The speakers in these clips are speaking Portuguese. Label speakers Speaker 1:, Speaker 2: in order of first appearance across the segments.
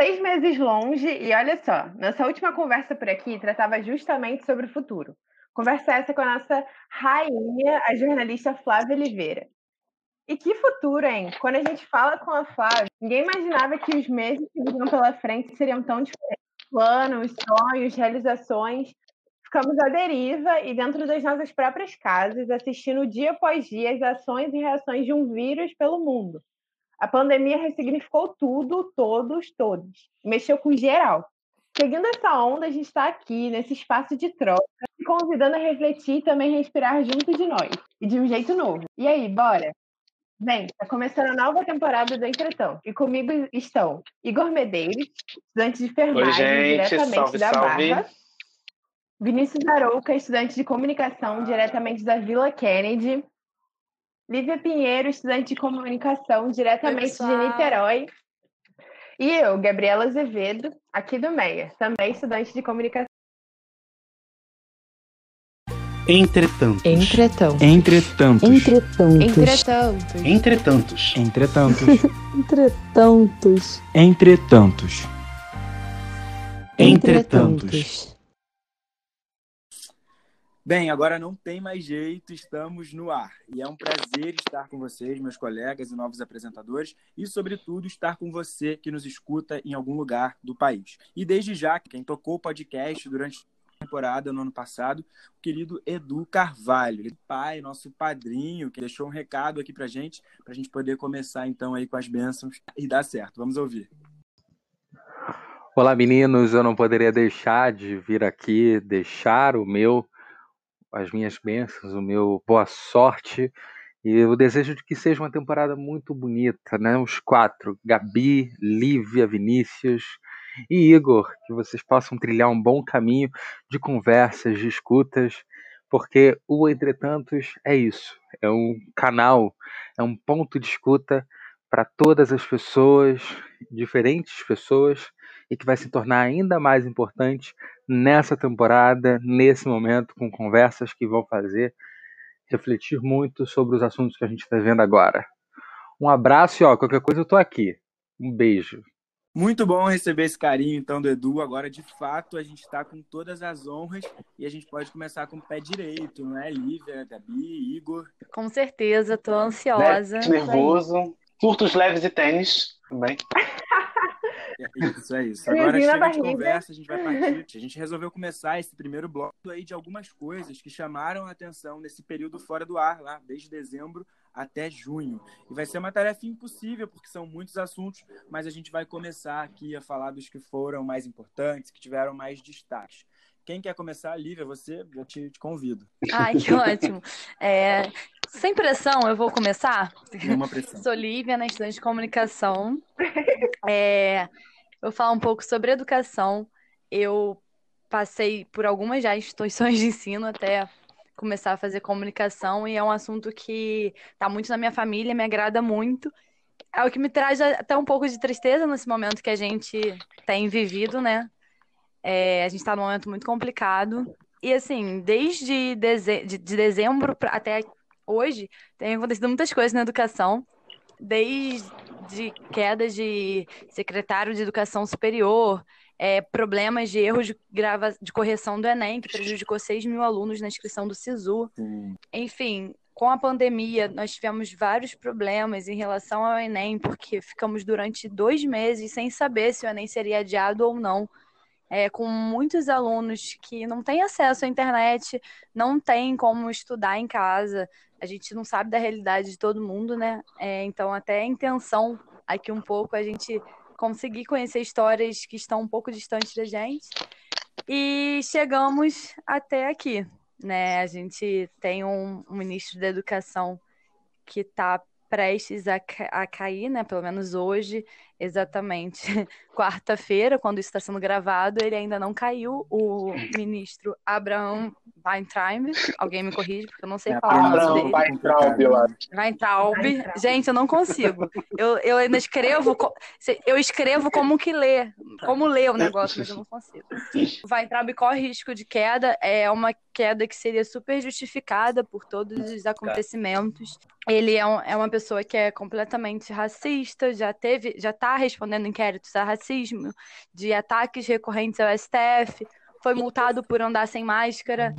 Speaker 1: seis meses longe e olha só, nossa última conversa por aqui tratava justamente sobre o futuro. Conversa essa com a nossa rainha, a jornalista Flávia Oliveira. E que futuro, hein? Quando a gente fala com a Flávia, ninguém imaginava que os meses que vinham pela frente seriam tão diferentes. Planos, sonhos, realizações. Ficamos à deriva e dentro das nossas próprias casas, assistindo dia após dia as ações e reações de um vírus pelo mundo. A pandemia ressignificou tudo, todos, todos. Mexeu com geral. Seguindo essa onda, a gente está aqui, nesse espaço de troca, convidando a refletir e também respirar junto de nós. E de um jeito novo. E aí, bora? Bem, está começando a nova temporada do Entretão. E comigo estão Igor Medeiros, estudante de enfermagem
Speaker 2: Oi, gente.
Speaker 1: diretamente
Speaker 2: Salve,
Speaker 1: da
Speaker 2: salve.
Speaker 1: Barra. Vinícius Arouca, estudante de comunicação diretamente da Vila Kennedy. Lívia Pinheiro, estudante de comunicação diretamente de
Speaker 3: pessoal.
Speaker 1: Niterói. E eu, Gabriela Azevedo, aqui do Meia, também estudante de comunicação.
Speaker 4: Entretantos.
Speaker 5: Entretanto.
Speaker 4: Entretantos.
Speaker 5: Entretantos.
Speaker 3: Entretanto.
Speaker 4: Entretantos. Entretantos.
Speaker 5: Entretantos.
Speaker 4: Entretantos. Entretantos.
Speaker 6: Bem, agora não tem mais jeito, estamos no ar. E é um prazer estar com vocês, meus colegas e novos apresentadores, e, sobretudo, estar com você que nos escuta em algum lugar do país. E desde já, quem tocou o podcast durante a temporada no ano passado, o querido Edu Carvalho, ele é pai, nosso padrinho, que deixou um recado aqui pra gente, pra gente poder começar então aí com as bênçãos e dar certo. Vamos ouvir.
Speaker 7: Olá, meninos. Eu não poderia deixar de vir aqui, deixar o meu, as minhas bênçãos, o meu boa sorte e o desejo de que seja uma temporada muito bonita, né? Os quatro: Gabi, Lívia, Vinícius e Igor, que vocês possam trilhar um bom caminho de conversas, de escutas, porque o Entretantos é isso: é um canal, é um ponto de escuta para todas as pessoas, diferentes pessoas e que vai se tornar ainda mais importante nessa temporada, nesse momento, com conversas que vão fazer refletir muito sobre os assuntos que a gente está vendo agora. Um abraço e ó, qualquer coisa eu tô aqui. Um beijo.
Speaker 6: Muito bom receber esse carinho, então, do Edu. Agora, de fato, a gente está com todas as honras e a gente pode começar com o pé direito, não é? Lívia, Gabi, Igor.
Speaker 3: Com certeza, tô ansiosa.
Speaker 2: Né? Nervoso. Surtos leves e tênis também.
Speaker 6: É Isso é isso. Agora chega de conversa, a gente vai partir. A gente resolveu começar esse primeiro bloco aí de algumas coisas que chamaram a atenção nesse período fora do ar, lá, desde dezembro até junho. E vai ser uma tarefa impossível, porque são muitos assuntos, mas a gente vai começar aqui a falar dos que foram mais importantes, que tiveram mais destaques. Quem quer começar, Lívia, você, eu te, te convido.
Speaker 3: Ai, que ótimo. É, sem pressão, eu vou começar?
Speaker 6: Nenhuma pressão.
Speaker 3: Sou Lívia, né, estudante de comunicação. É, eu vou falar um pouco sobre educação. Eu passei por algumas já instituições de ensino até começar a fazer comunicação e é um assunto que está muito na minha família, me agrada muito. É o que me traz até um pouco de tristeza nesse momento que a gente tem vivido, né? É, a gente está num momento muito complicado. E assim, desde deze de, de dezembro até hoje, tem acontecido muitas coisas na educação, desde quedas de secretário de educação superior, é, problemas de erros de, grava de correção do Enem, que prejudicou 6 mil alunos na inscrição do SISU.
Speaker 6: Sim.
Speaker 3: Enfim, com a pandemia, nós tivemos vários problemas em relação ao Enem, porque ficamos durante dois meses sem saber se o Enem seria adiado ou não. É, com muitos alunos que não têm acesso à internet, não têm como estudar em casa. A gente não sabe da realidade de todo mundo, né? É, então, até a intenção aqui um pouco é a gente conseguir conhecer histórias que estão um pouco distantes da gente. E chegamos até aqui, né? A gente tem um, um ministro da Educação que está prestes a, a cair, né? Pelo menos hoje, exatamente quarta-feira, quando isso está sendo gravado, ele ainda não caiu. O ministro Abraham Weintraub, alguém me corrige, porque eu não sei
Speaker 6: É,
Speaker 3: falar o nome
Speaker 2: Abraão
Speaker 3: dele.
Speaker 2: Weintraub, eu acho.
Speaker 3: Weintraub. Gente, eu não consigo. Eu, eu ainda escrevo, eu escrevo como que lê, como lê o negócio, mas eu não consigo. O Weintraub corre risco de queda, é uma queda que seria super justificada por todos os acontecimentos. Ele é, um- é uma pessoa que é completamente racista, já teve, já tá está respondendo inquéritos a racismo, de ataques recorrentes ao STF, foi multado por andar sem máscara.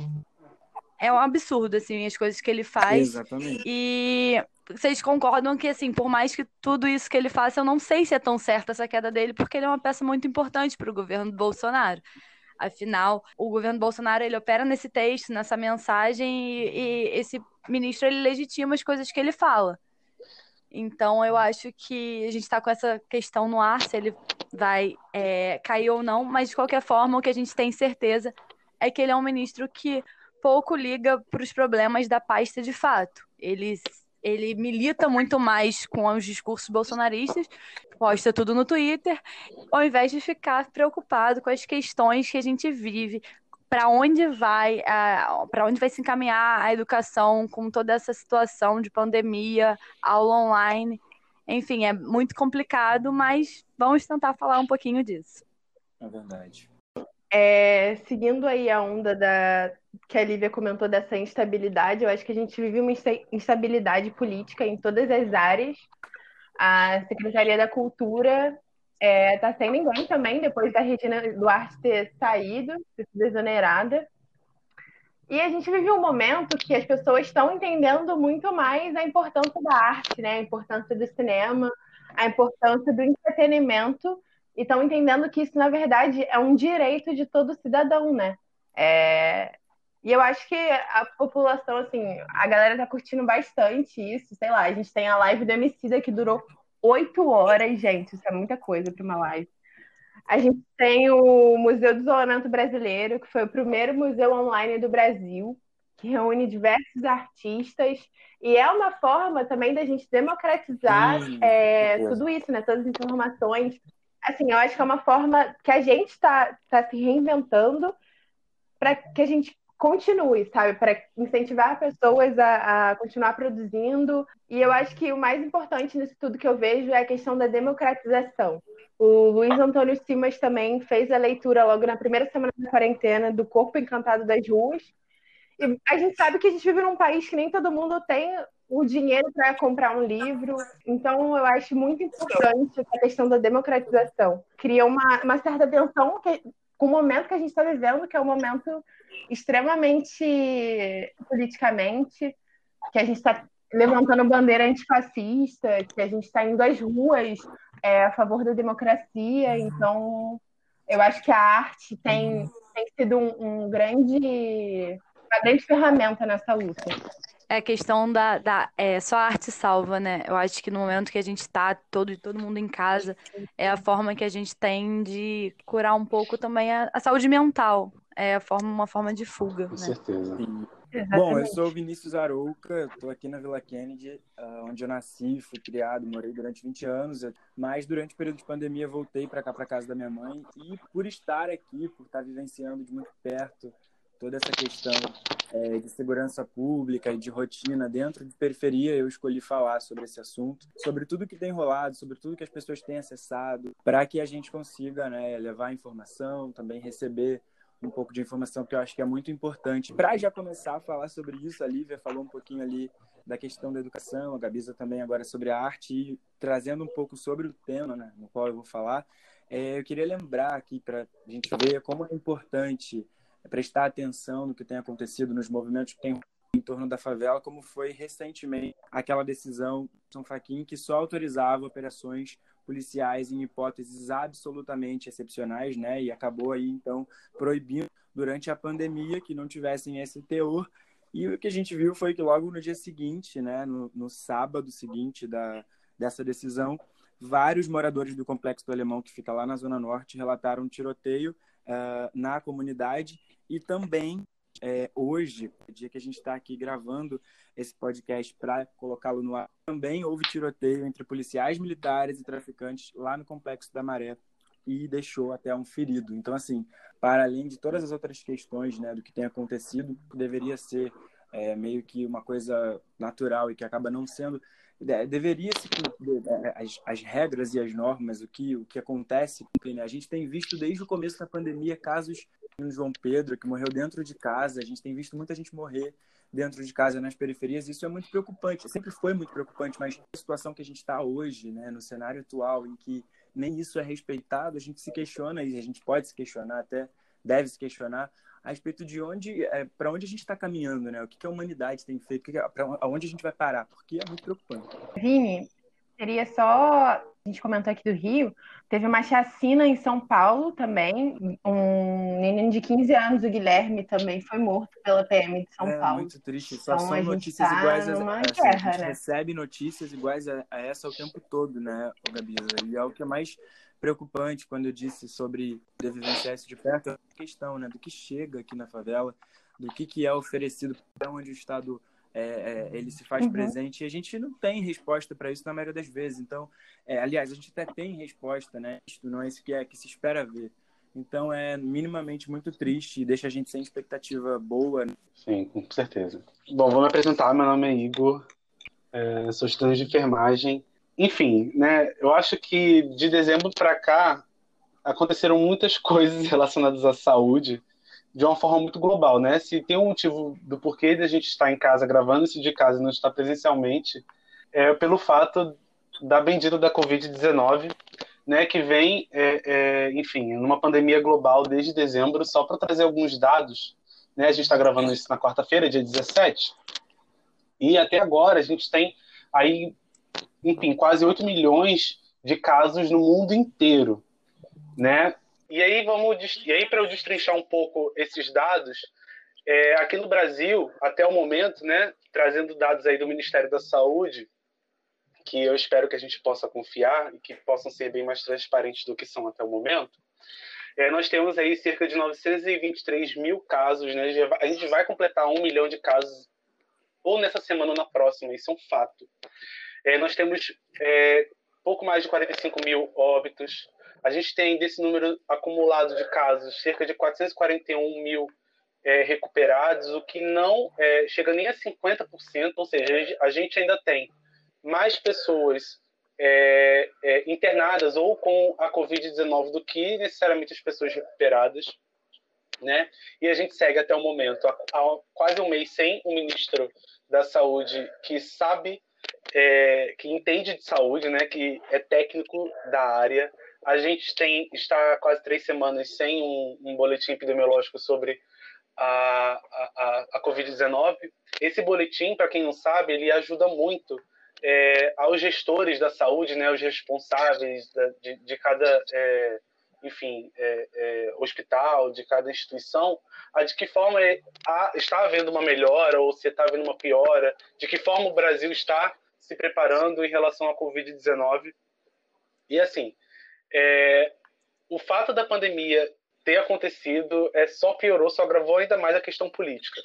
Speaker 3: É um absurdo, assim, as coisas que ele faz.
Speaker 6: Exatamente.
Speaker 3: E vocês concordam que, assim, por mais que tudo isso que ele faça, eu não sei se é tão certa essa queda dele, porque ele é uma peça muito importante para o governo do Bolsonaro. Afinal, o governo Bolsonaro ele opera nesse texto, nessa mensagem, e, e esse ministro ele legitima as coisas que ele fala. Então, eu acho que a gente está com essa questão no ar, se ele vai é, cair ou não, mas de qualquer forma, o que a gente tem certeza é que ele é um ministro que pouco liga para os problemas da pasta de fato. Ele ele milita muito mais com os discursos bolsonaristas, posta tudo no Twitter, ao invés de ficar preocupado com as questões que a gente vive, para onde vai, para onde vai se encaminhar a educação com toda essa situação de pandemia, aula online. Enfim, é muito complicado, mas vamos tentar falar um pouquinho disso.
Speaker 6: É verdade.
Speaker 1: É, seguindo aí a onda da, que a Lívia comentou dessa instabilidade, eu acho que a gente vive uma instabilidade política em todas as áreas. A Secretaria da Cultura é, tá sem ninguém também, depois da Regina Duarte ter saído, ter sido exonerada. E a gente vive um momento que as pessoas estão entendendo muito mais a importância da arte, né? a importância do cinema, a importância do entretenimento e estão entendendo que isso, na verdade, é um direito de todo cidadão, né? É... E eu acho que a população, assim, a galera tá curtindo bastante isso, sei lá, a gente tem a live do Emicida que durou oito horas, gente, isso é muita coisa para uma live. A gente tem o Museu do Isolamento Brasileiro, que foi o primeiro museu online do Brasil, que reúne diversos artistas, e é uma forma também da gente democratizar hum, é, tudo isso, né? Todas as informações, assim, eu acho que é uma forma que a gente está tá se reinventando para que a gente continue, sabe? Para incentivar pessoas a, a, continuar produzindo. E eu acho que o mais importante nisso tudo que eu vejo é a questão da democratização. O Luiz Antônio Simas também fez a leitura logo na primeira semana da quarentena do Corpo Encantado das Ruas. E a gente sabe que a gente vive num país que nem todo mundo tem o dinheiro para comprar um livro. Então, eu acho muito importante a questão da democratização. Cria uma, uma certa tensão que, com o momento que a gente está vivendo, que é um momento extremamente politicamente, que a gente está levantando bandeira antifascista, que a gente está indo às ruas é, a favor da democracia. Então, eu acho que a arte tem, tem sido um, um grande, uma grande ferramenta nessa luta.
Speaker 3: É a questão da, da é, só a arte salva, né? Eu acho que no momento que a gente está todo todo mundo em casa, é a forma que a gente tem de curar um pouco também a, a saúde mental. É a forma, uma forma de fuga.
Speaker 2: Com
Speaker 3: né?
Speaker 2: certeza.
Speaker 6: Bom, eu sou o Vinícius Arouca, estou aqui na Vila Kennedy, ah, onde eu nasci, fui criado, morei durante 20 anos, mas durante o período de pandemia voltei para cá, para casa da minha mãe, e por estar aqui, por estar vivenciando de muito perto toda essa questão é, de segurança pública e de rotina dentro de periferia, eu escolhi falar sobre esse assunto, sobre tudo que tem rolado, sobre tudo que as pessoas têm acessado, para que a gente consiga né, levar informação, também receber um pouco de informação que eu acho que é muito importante. Para já começar a falar sobre isso, a Lívia falou um pouquinho ali da questão da educação, a Gabisa também agora sobre a arte, e trazendo um pouco sobre o tema né, no qual eu vou falar, é, eu queria lembrar aqui para a gente ver como é importante prestar atenção no que tem acontecido nos movimentos que tem em torno da favela, como foi recentemente aquela decisão de São Faquin que só autorizava operações policiais em hipóteses absolutamente excepcionais, né? E acabou aí então proibindo durante a pandemia que não tivessem esse teor. E o que a gente viu foi que logo no dia seguinte, né, no, no sábado seguinte da, dessa decisão, vários moradores do complexo do Alemão que fica lá na zona norte relataram um tiroteio uh, na comunidade e também é, hoje, dia que a gente está aqui gravando esse podcast para colocá-lo no ar, também houve tiroteio entre policiais militares e traficantes lá no Complexo da Maré e deixou até um ferido. Então, assim, para além de todas as outras questões né, do que tem acontecido, deveria ser é, meio que uma coisa natural e que acaba não sendo, deveria se né, as, as, regras e as normas, o que, o que acontece. Né? A gente tem visto desde o começo da pandemia casos no João Pedro, que morreu dentro de casa. A gente tem visto muita gente morrer dentro de casa nas periferias. Isso é muito preocupante. Sempre foi muito preocupante, mas a situação que a gente está hoje, né, no cenário atual, em que nem isso é respeitado, a gente se questiona, e a gente pode se questionar, até deve se questionar, a respeito de onde, é, para onde a gente está caminhando, né? O que, que, a humanidade tem feito, para onde a gente vai parar, porque é muito preocupante.
Speaker 1: Vini, seria só a gente comentou aqui do Rio, teve uma chacina em São Paulo também. Um menino de 15 anos, o Guilherme, também foi morto pela PM de São
Speaker 6: é,
Speaker 1: Paulo.
Speaker 6: muito triste. Só então, são notícias tá iguais a,
Speaker 1: a, essa. Guerra,
Speaker 6: a gente
Speaker 1: né?
Speaker 6: recebe notícias iguais a, a, essa o tempo todo, né, Gabi? E é o que é mais preocupante quando eu disse sobre vivenciar isso de perto, é a questão né, do que chega aqui na favela, do que, que é oferecido, para onde o Estado é, é, ele se faz uhum. presente e a gente não tem resposta para isso na maioria das vezes. Então, é, aliás, a gente até tem resposta, né? Isto não é isso que é que se espera ver. Então é minimamente muito triste e deixa a gente sem expectativa boa. Né?
Speaker 2: Sim, com certeza. Bom, vou me apresentar. Meu nome é Igor, é, sou estudante de enfermagem. Enfim, né? Eu acho que de dezembro para cá aconteceram muitas coisas relacionadas à saúde de uma forma muito global, né? Se tem um motivo do porquê de a gente estar em casa gravando isso de casa e não estar presencialmente, é pelo fato da bendita da Covid-19, né? Que vem, é, é, enfim, numa pandemia global desde dezembro. Só para trazer alguns dados, né? A gente está gravando isso na quarta-feira, dia 17, e até agora a gente tem aí, enfim, quase 8 milhões de casos no mundo inteiro, né? E aí vamos e aí para eu destrinchar um pouco esses dados, é, aqui no Brasil até o momento, né, trazendo dados aí do Ministério da Saúde, que eu espero que a gente possa confiar e que possam ser bem mais transparentes do que são até o momento. É, nós temos aí cerca de 923 mil casos, né? A gente vai completar um milhão de casos ou nessa semana ou na próxima, isso é um fato. É, nós temos é, pouco mais de 45 mil óbitos, a gente tem desse número acumulado de casos cerca de 441 mil é, recuperados, o que não é, chega nem a 50%, ou seja, a gente ainda tem mais pessoas é, é internadas ou com a Covid-19 do que necessariamente as pessoas recuperadas. Né? E a gente segue até o momento, há, há quase um mês, sem o ministro da Saúde que sabe, é, que entende de saúde, né? que é técnico da área, a gente tem está quase três semanas sem um, um boletim epidemiológico sobre a, a, a Covid-19. Esse boletim, para quem não sabe, ele ajuda muito é, aos gestores da saúde, né, aos responsáveis da, de, de, cada, é, enfim, é, é hospital, de cada instituição, a de que forma a, está havendo uma melhora ou se está havendo uma piora, de que forma o Brasil está se preparando em relação à Covid-19. E assim, é, o fato da pandemia ter acontecido é, só piorou, só agravou ainda mais a questão política.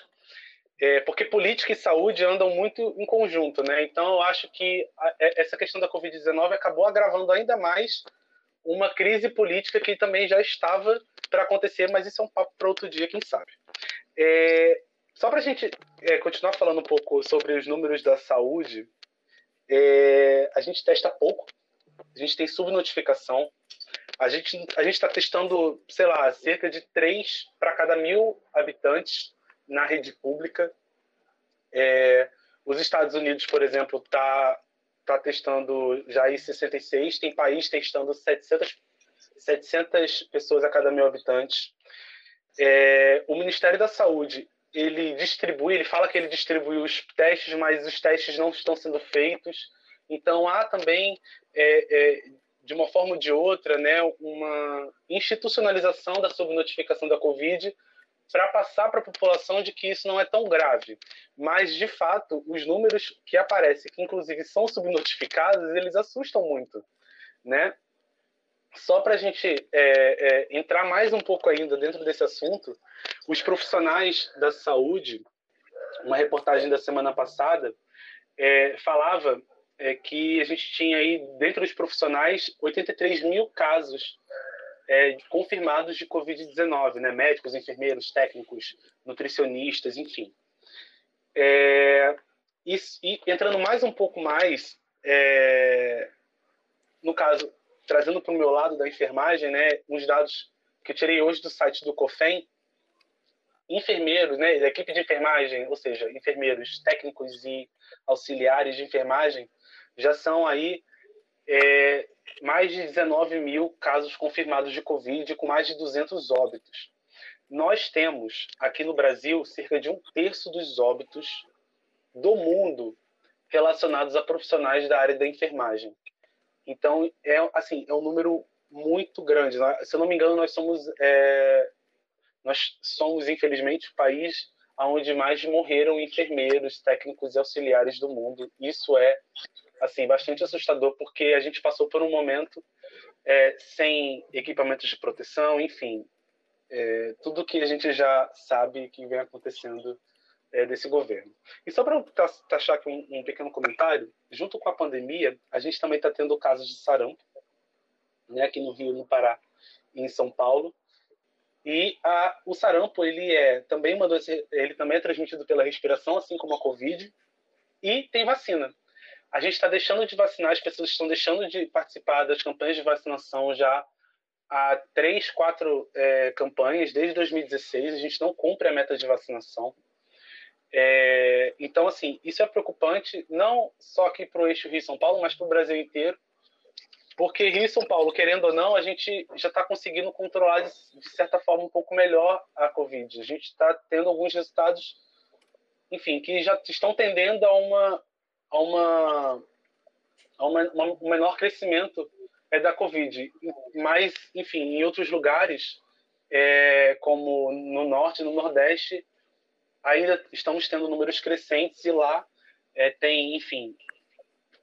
Speaker 2: É, porque política e saúde andam muito em conjunto, né? Então eu acho que a, é, essa questão da Covid-19 acabou agravando ainda mais uma crise política que também já estava para acontecer, mas isso é um papo para outro dia, quem sabe. É, só para a gente é, continuar falando um pouco sobre os números da saúde, é, a gente testa pouco, a gente tem subnotificação. A gente a está testando, sei lá, cerca de três para cada mil habitantes na rede pública. É, os Estados Unidos, por exemplo, está tá testando já em 66. Tem país testando 700, 700 pessoas a cada mil habitantes. É, o Ministério da Saúde ele distribui, ele fala que ele distribui os testes, mas os testes não estão sendo feitos. Então há também, é, é, de uma forma ou de outra, né, uma institucionalização da subnotificação da Covid para passar para a população de que isso não é tão grave. Mas, de fato, os números que aparecem, que inclusive são subnotificados, eles assustam muito. Né? Só para a gente é, é, entrar mais um pouco ainda dentro desse assunto, os profissionais da saúde, uma reportagem da semana passada, é, falava é que a gente tinha aí, dentro dos profissionais, 83 mil casos é, confirmados de Covid-19, né? Médicos, enfermeiros, técnicos, nutricionistas, enfim. É, e, e, entrando mais um pouco mais, é, no caso, trazendo para o meu lado da enfermagem, né? Uns dados que eu tirei hoje do site do COFEM, enfermeiros, né, equipe de enfermagem, ou seja, enfermeiros técnicos e auxiliares de enfermagem, já são aí é, mais de 19 mil casos confirmados de Covid, com mais de 200 óbitos. Nós temos aqui no Brasil cerca de um terço dos óbitos do mundo relacionados a profissionais da área da enfermagem. Então, é assim, é um número muito grande. Se eu não me engano, nós somos, é, nós somos infelizmente o país onde mais morreram enfermeiros, técnicos e auxiliares do mundo. Isso é assim bastante assustador porque a gente passou por um momento é, sem equipamentos de proteção, enfim, é, tudo que a gente já sabe que vem acontecendo é, desse governo. E só para taxar aqui um, um, pequeno comentário, junto com a pandemia, a gente também está tendo casos de sarampo, né, aqui no Rio, no Pará e em São Paulo. E a, o sarampo ele é também mandou ele também é transmitido pela respiração, assim como a Covid, e tem vacina. A gente está deixando de vacinar, as pessoas estão deixando de participar das campanhas de vacinação já há três, quatro é, campanhas desde 2016. A gente não cumpre a meta de vacinação. É, então, assim, isso é preocupante não só aqui para o eixo Rio-São Paulo, mas para o Brasil inteiro, porque Rio e São Paulo, querendo ou não, a gente já está conseguindo controlar de, certa forma um pouco melhor a Covid. A gente está tendo alguns resultados, enfim, que já estão tendendo a uma a uma a uma, uma, um menor crescimento é da Covid. Mas, enfim, em outros lugares, é, como no norte, no nordeste, ainda estamos tendo números crescentes e lá é, tem, enfim,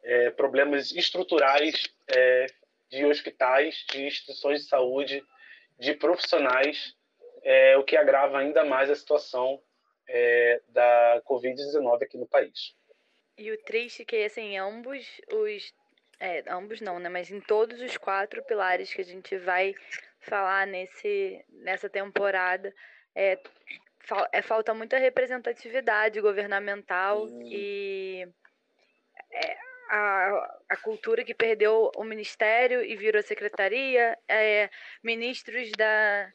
Speaker 2: é, problemas estruturais é, de hospitais, de instituições de saúde, de profissionais, é, o que agrava ainda mais a situação é, da Covid-19 aqui no país.
Speaker 3: E o triste é que, assim, ambos os. É, ambos não, né? Mas em todos os quatro pilares que a gente vai falar nesse, nessa temporada, é, é, falta muita representatividade governamental e é, a, a cultura que perdeu o ministério e virou secretaria, é, ministros da.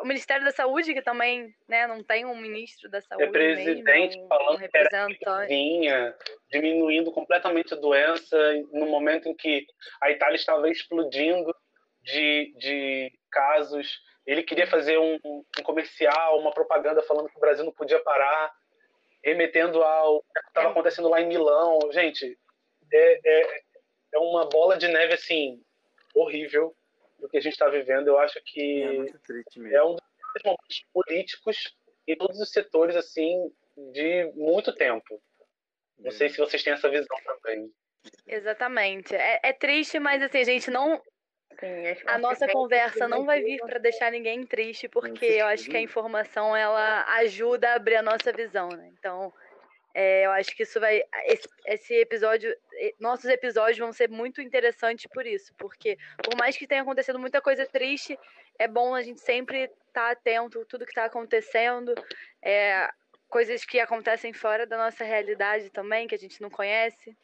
Speaker 3: o Ministério da Saúde, que também né, não tem um ministro da saúde. É
Speaker 2: presidente
Speaker 3: mesmo,
Speaker 2: falando um representante. vinha diminuindo completamente a doença no momento em que a Itália estava explodindo de, de casos ele queria fazer um, um comercial, uma propaganda falando que o Brasil não podia parar, remetendo ao que estava acontecendo lá em Milão. Gente, é, é, é uma bola de neve assim horrível o que a gente está vivendo. Eu acho que é, é um dos momentos políticos em todos os setores assim de muito tempo. Não sei se vocês têm essa visão também.
Speaker 3: Exatamente. É, é, triste, mas assim, a gente não Sim, a nossa conversa não vai vir para deixar ninguém triste, porque eu acho que a informação ela ajuda a abrir a nossa visão, né? Então, é, eu acho que isso vai. Esse, esse, episódio. Nossos episódios vão ser muito interessantes por isso. Porque, por mais que tenha acontecido muita coisa triste, é bom a gente sempre estar tá atento a tudo que está acontecendo. É, coisas que acontecem fora da nossa realidade também, que a gente não conhece.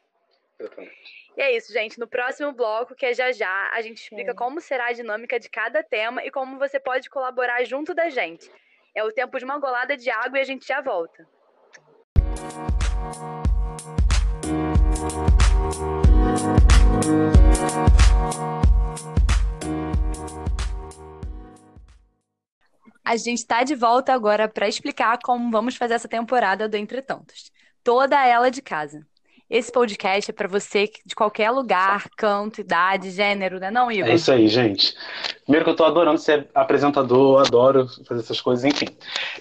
Speaker 3: E é isso, gente. No próximo bloco, que é já já, a gente explica como será a dinâmica de cada tema e como você pode colaborar junto da gente. É o tempo de uma golada de água e a gente já volta. A gente está de volta agora para explicar como vamos fazer essa temporada do Entre Tantos. Toda ela de casa. Esse podcast é para você de qualquer lugar, canto, idade, gênero, né, não, Igor?
Speaker 2: É isso aí, gente. Primeiro que eu estou adorando ser apresentador, adoro fazer essas coisas, enfim.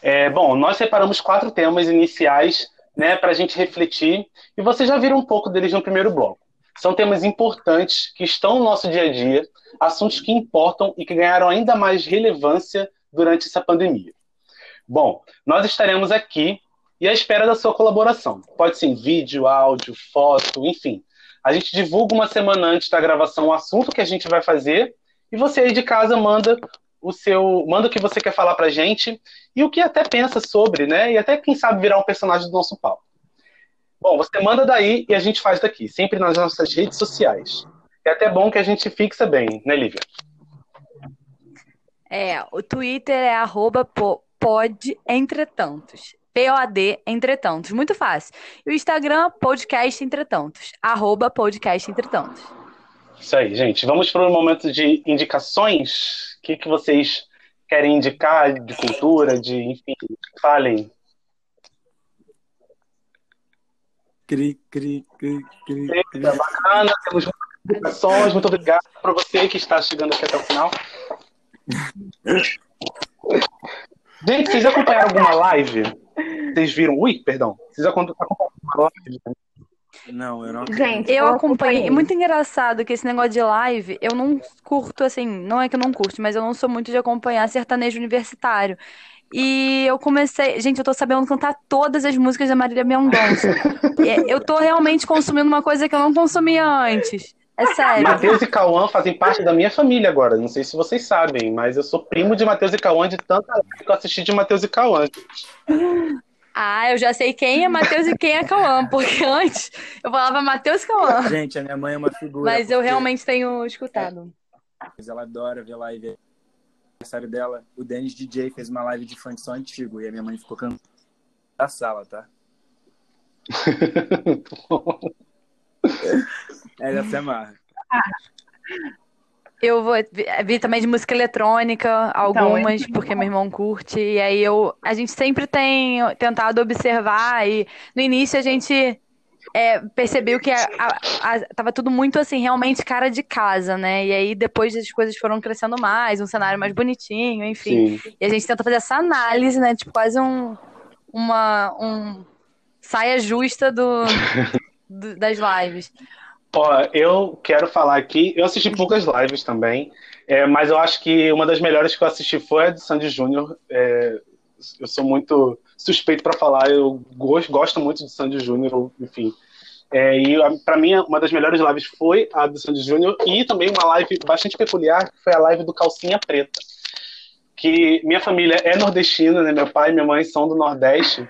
Speaker 2: É, bom, nós separamos quatro temas iniciais né, para a gente refletir e vocês já viram um pouco deles no primeiro bloco. São temas importantes que estão no nosso dia a dia, assuntos que importam e que ganharam ainda mais relevância durante essa pandemia. Bom, nós estaremos aqui e à espera da sua colaboração. Pode ser em vídeo, áudio, foto, enfim. A gente divulga uma semana antes da gravação o assunto que a gente vai fazer e você aí de casa manda o seu, manda o que você quer falar pra gente e o que até pensa sobre, né? E até quem sabe virar um personagem do nosso palco. Bom, você manda daí e a gente faz daqui, sempre nas nossas redes sociais. É até bom que a gente fixa bem, né, Lívia?
Speaker 3: É, o Twitter é arroba pod entretantos. POD Entretantos. Muito fácil. E o Instagram, podcast Entretantos. Arroba podcast Entretantos.
Speaker 2: Isso aí, gente. Vamos para o momento de indicações. O que, que vocês querem indicar de cultura, de, enfim, falem.
Speaker 6: Cri, cri, cri, cri, cri.
Speaker 2: Bacana, temos muitas indicações. Muito obrigado para você que está chegando aqui até o final. Gente, vocês acompanharam alguma live? Vocês viram? Ui, perdão. Vocês acompanharam alguma live?
Speaker 6: Não, eu não
Speaker 1: Gente,
Speaker 3: Eu acompanhei. É muito engraçado que esse negócio de live, eu não curto, assim, não é que eu não curto, mas eu não sou muito de acompanhar sertanejo universitário. E eu comecei. Gente, eu tô sabendo cantar todas as músicas da Marília Mendonça. É, eu tô realmente consumindo uma coisa que eu não consumia antes. É sério.
Speaker 2: Matheus e Cauã fazem parte da minha família agora. Não sei se vocês sabem, mas eu sou primo de Matheus e Cauã de tanta live que eu assisti de Matheus e Cauã.
Speaker 3: Ah, eu já sei quem é Matheus e quem é Cauã, porque antes eu falava Matheus e Cauã.
Speaker 6: Gente, a minha mãe é uma figura.
Speaker 3: Mas eu realmente tenho escutado.
Speaker 6: Ela adora ver live. Aniversário dela, o Dennis DJ fez uma live de funk só antigo e a minha mãe ficou cantando da sala, tá? Ela se amarra.
Speaker 3: Eu vou vi, também de música eletrônica, algumas,
Speaker 1: Então,
Speaker 3: porque meu irmão curte. E aí eu, a gente sempre tem tentado observar e no início a gente é, percebeu que a, a- a- tava tudo muito assim, realmente cara de casa, né? E aí depois as coisas foram crescendo mais, um cenário mais bonitinho, enfim.
Speaker 2: Sim.
Speaker 3: E a gente tenta fazer essa análise, né? Tipo, quase um, uma um saia justa do, do- das lives.
Speaker 2: Ó, eu quero falar aqui, eu assisti poucas lives também, é, mas eu acho que uma das melhores que eu assisti foi a de Sandy Júnior. É, eu sou muito suspeito para falar, eu gosto, gosto muito de Sandy Júnior, enfim. É, e para mim, uma das melhores lives foi a do Sandy Júnior e também uma live bastante peculiar, que foi a live do Calcinha Preta. Que minha família é nordestina, né? Meu pai e minha mãe são do Nordeste.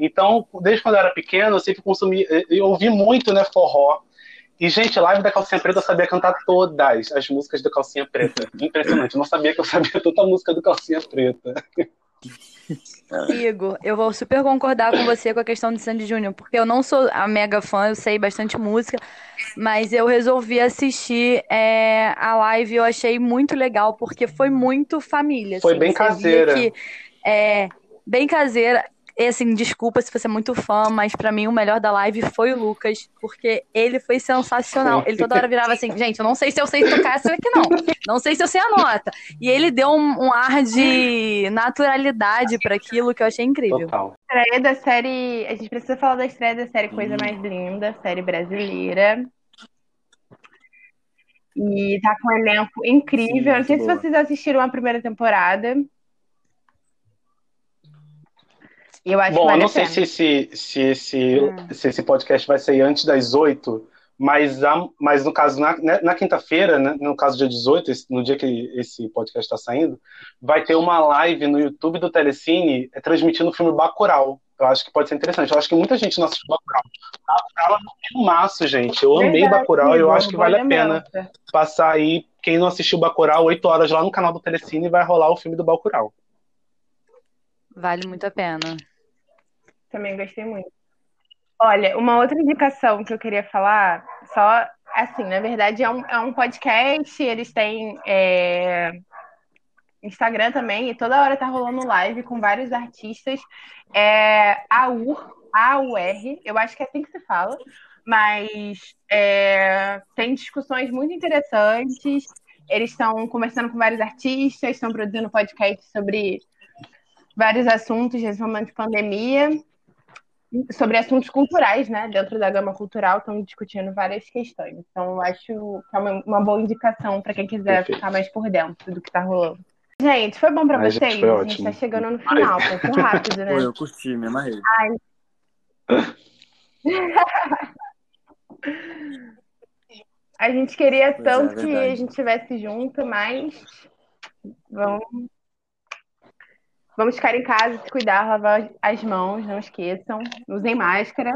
Speaker 2: Então, desde quando eu era pequeno, eu sempre consumi, eu ouvi muito, né, forró. E, gente, live da Calcinha Preta eu sabia cantar todas as músicas do Calcinha Preta. Impressionante. Eu não sabia que eu sabia toda a música do Calcinha Preta.
Speaker 3: Igor, eu vou super concordar com você com a questão de Sandy Júnior, porque eu não sou a mega fã, eu sei bastante música, mas eu resolvi assistir é, a live e eu achei muito legal, porque foi muito família.
Speaker 2: Foi
Speaker 3: assim,
Speaker 2: bem caseira.
Speaker 3: que, é, bem caseira. E assim, desculpa se você é muito fã, mas pra mim o melhor da live foi o Lucas, porque ele foi sensacional. Ele toda hora virava assim, gente, eu não sei se eu sei tocar essa aqui não. Não sei se eu sei a nota. E ele deu um, um ar de naturalidade pra aquilo que eu achei incrível.
Speaker 2: Total.
Speaker 1: estreia da série. A gente precisa falar da estreia da série Coisa
Speaker 6: Hum.
Speaker 1: Mais Linda, série brasileira. E tá com um elenco incrível.
Speaker 6: Sim,
Speaker 1: Não sei
Speaker 6: muito
Speaker 1: se
Speaker 6: boa.
Speaker 1: vocês assistiram a primeira temporada. E eu acho
Speaker 2: Bom,
Speaker 1: que
Speaker 2: eu não sei se esse, se, esse,
Speaker 3: Hum.
Speaker 2: se esse podcast vai sair antes das 8, mas, a- mas no caso, na, né, na quinta-feira, né, no caso dia 18, esse- no dia que esse podcast está saindo, vai ter uma live no YouTube do Telecine eh, transmitindo o filme Bacurau. Eu acho que pode ser interessante. Eu acho que muita gente não assistiu Bacurau. Bacurau é um filmaço, gente. Eu amei
Speaker 1: Verdade,
Speaker 2: Bacurau e eu acho que vale a pena passar aí, quem não assistiu Bacurau, 8 horas lá no canal do Telecine vai rolar o filme do Bacurau.
Speaker 3: Vale muito a pena.
Speaker 1: Também gostei muito. Olha, uma outra indicação que eu queria falar, só assim, na verdade é um, é um podcast, eles têm é, Instagram também, e toda hora tá rolando live com vários artistas. É, AUR, A-U-R, eu acho que é assim que se fala, mas é, tem discussões muito interessantes. Eles estão conversando com vários artistas, estão produzindo podcast sobre vários assuntos de pandemia sobre assuntos culturais, né? Dentro da gama cultural, estão discutindo várias questões. Então, eu acho que é uma, uma boa indicação para quem quiser
Speaker 2: Perfeito.
Speaker 1: ficar mais por dentro do que tá rolando. Gente, foi bom para
Speaker 2: Ai, gente,
Speaker 1: vocês?
Speaker 2: foi
Speaker 1: a gente
Speaker 2: ótimo.
Speaker 1: tá chegando no final, passou rápido, né?
Speaker 6: Pô, eu curti, me amarrei.
Speaker 1: A gente queria
Speaker 6: Pois é,
Speaker 1: tanto que
Speaker 6: verdade.
Speaker 1: a gente estivesse junto, mas vamos, vamos ficar em casa, se cuidar, lavar as mãos, não esqueçam, usem máscara.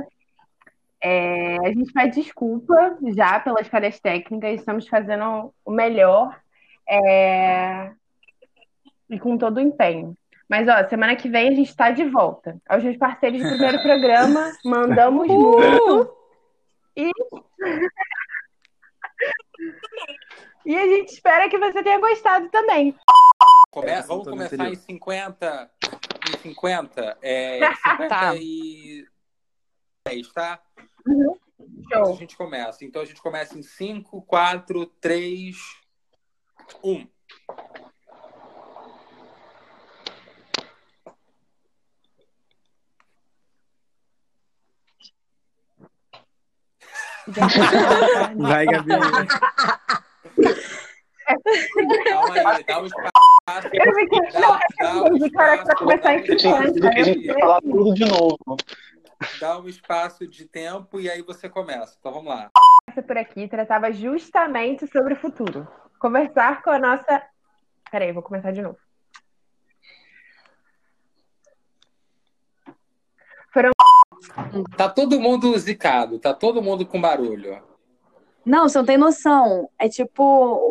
Speaker 1: É, a gente pede desculpa já pelas falhas técnicas, estamos fazendo o melhor é, e com todo o empenho. Mas, ó, semana que vem a gente tá de volta. Aos meus parceiros do primeiro programa, mandamos muito. E... e a gente espera que você tenha gostado também.
Speaker 7: Começa, vamos começar em 50. Em 50. É, 50
Speaker 3: Tá.
Speaker 7: e 10, tá?
Speaker 1: Uhum.
Speaker 7: Então a gente começa. Então a gente começa em 5, 4, 3, 1.
Speaker 6: Vai, Gabi.
Speaker 7: Calma aí, dá um espaço.
Speaker 1: Eu vi que-
Speaker 7: Dá,
Speaker 1: não,
Speaker 7: dá um
Speaker 1: entendi que a hora que vai
Speaker 7: espaço,
Speaker 1: começar
Speaker 2: Eu a gente ia falar tudo de novo.
Speaker 7: dá um espaço de tempo e aí você começa. Então vamos lá.
Speaker 1: conversa por aqui tratava justamente sobre o futuro. Conversar com a nossa. Peraí, vou começar de novo.
Speaker 7: Tá todo mundo zicado, tá todo mundo com barulho.
Speaker 3: Não, você não tem noção. É tipo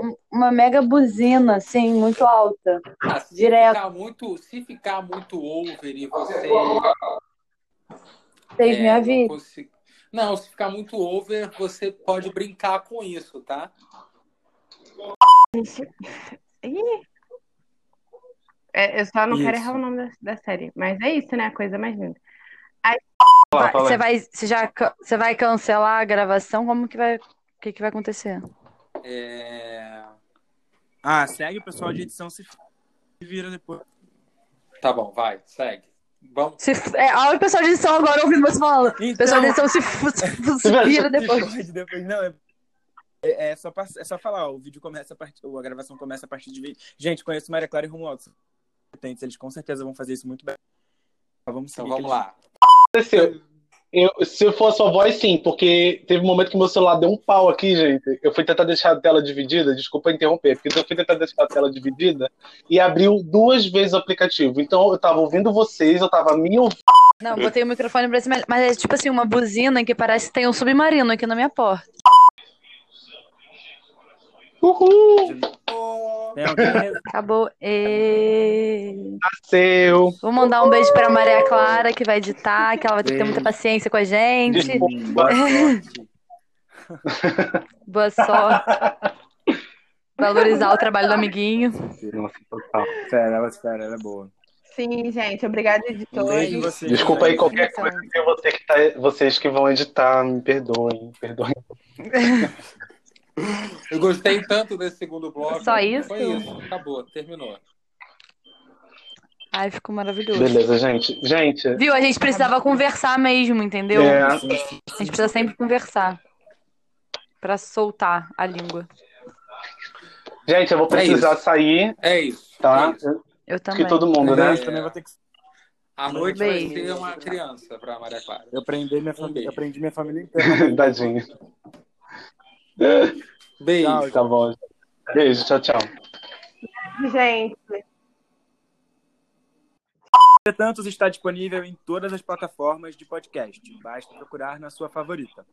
Speaker 3: um- uma mega buzina, assim, muito alta.
Speaker 7: Ah, se
Speaker 3: Direto.
Speaker 7: ficar muito, se ficar muito over e você
Speaker 3: Vocês
Speaker 7: é,
Speaker 3: me
Speaker 7: não,
Speaker 3: avisam.
Speaker 7: consi- não, se ficar muito over, você pode brincar com isso, tá?
Speaker 1: Ih. É, eu só não quero
Speaker 6: Isso.
Speaker 1: errar o nome da, da série. Mas é isso, né? A coisa mais linda.
Speaker 2: Fala, fala
Speaker 3: Você
Speaker 2: aí.
Speaker 3: vai, você já, você vai cancelar a gravação? Como que vai, que que vai acontecer?
Speaker 7: É,
Speaker 6: Ah, segue o pessoal de edição se vira depois.
Speaker 7: Tá bom, vai, segue. Vamos.
Speaker 3: Se, é, olha o pessoal de edição agora ouvindo você falando. O
Speaker 6: Então-
Speaker 3: pessoal de edição se, se, se vira depois.
Speaker 6: Pode depois. Não, é, é, é só, é só falar, ó, o vídeo começa a partir, ou a gravação começa a partir de. Gente, conheço Maria Clara e Romualdo. Eles com certeza vão fazer isso muito bem. Mas Vamos
Speaker 7: Então vamos
Speaker 6: que
Speaker 7: lá.
Speaker 2: aconteceu? Eu, se eu for a sua voz, sim, porque teve um momento que meu celular deu um pau aqui, gente. Eu fui tentar deixar a tela dividida, desculpa interromper, porque eu fui tentar deixar a tela dividida e abriu duas vezes o aplicativo. Então eu tava ouvindo vocês, eu tava me ouvindo.
Speaker 3: Não, botei o microfone pra cima, mas é tipo assim, uma buzina que parece que tem um submarino aqui na minha porta.
Speaker 2: Uhul!
Speaker 6: Alguém.
Speaker 3: Acabou. E...
Speaker 2: Seu.
Speaker 3: Vou mandar um beijo pra Maria Clara, que vai editar, que ela vai ter que ter muita paciência com a gente.
Speaker 2: Desculpa.
Speaker 6: Boa sorte.
Speaker 3: Boa sorte. Valorizar o trabalho do amiguinho.
Speaker 2: Nossa, total.
Speaker 6: Espera, ela espera, ela é boa.
Speaker 1: Sim, gente. Obrigada,
Speaker 6: Um
Speaker 1: editores.
Speaker 6: beijo em você.
Speaker 2: Desculpa aí qualquer coisa que você que tá, vocês que vão editar, me perdoem, perdoem.
Speaker 7: Eu gostei tanto desse segundo bloco.
Speaker 3: Só isso?
Speaker 7: Foi isso, acabou, terminou.
Speaker 3: Ai, ficou maravilhoso.
Speaker 2: Beleza, gente. Gente,
Speaker 3: Viu? A gente precisava conversar mesmo, entendeu?
Speaker 2: É.
Speaker 3: A gente precisa sempre conversar. Pra soltar a língua.
Speaker 2: gente, eu vou precisar
Speaker 7: isso.
Speaker 2: sair,
Speaker 7: É isso.
Speaker 2: tá?
Speaker 7: é isso.
Speaker 3: Eu também.
Speaker 2: que todo mundo, né?
Speaker 6: Eu também vou ter que.
Speaker 7: A noite vai
Speaker 3: Beijo.
Speaker 7: ser uma criança pra Maria Clara.
Speaker 6: Eu aprendi minha família, eu aprendi minha família inteira.
Speaker 2: Tadinho.
Speaker 7: Beijo.
Speaker 6: Tchau,
Speaker 2: Tá bom. Beijo, tchau, tchau.
Speaker 1: Gente.
Speaker 6: Entretanto, está disponível em todas as plataformas de podcast. Basta procurar na sua favorita.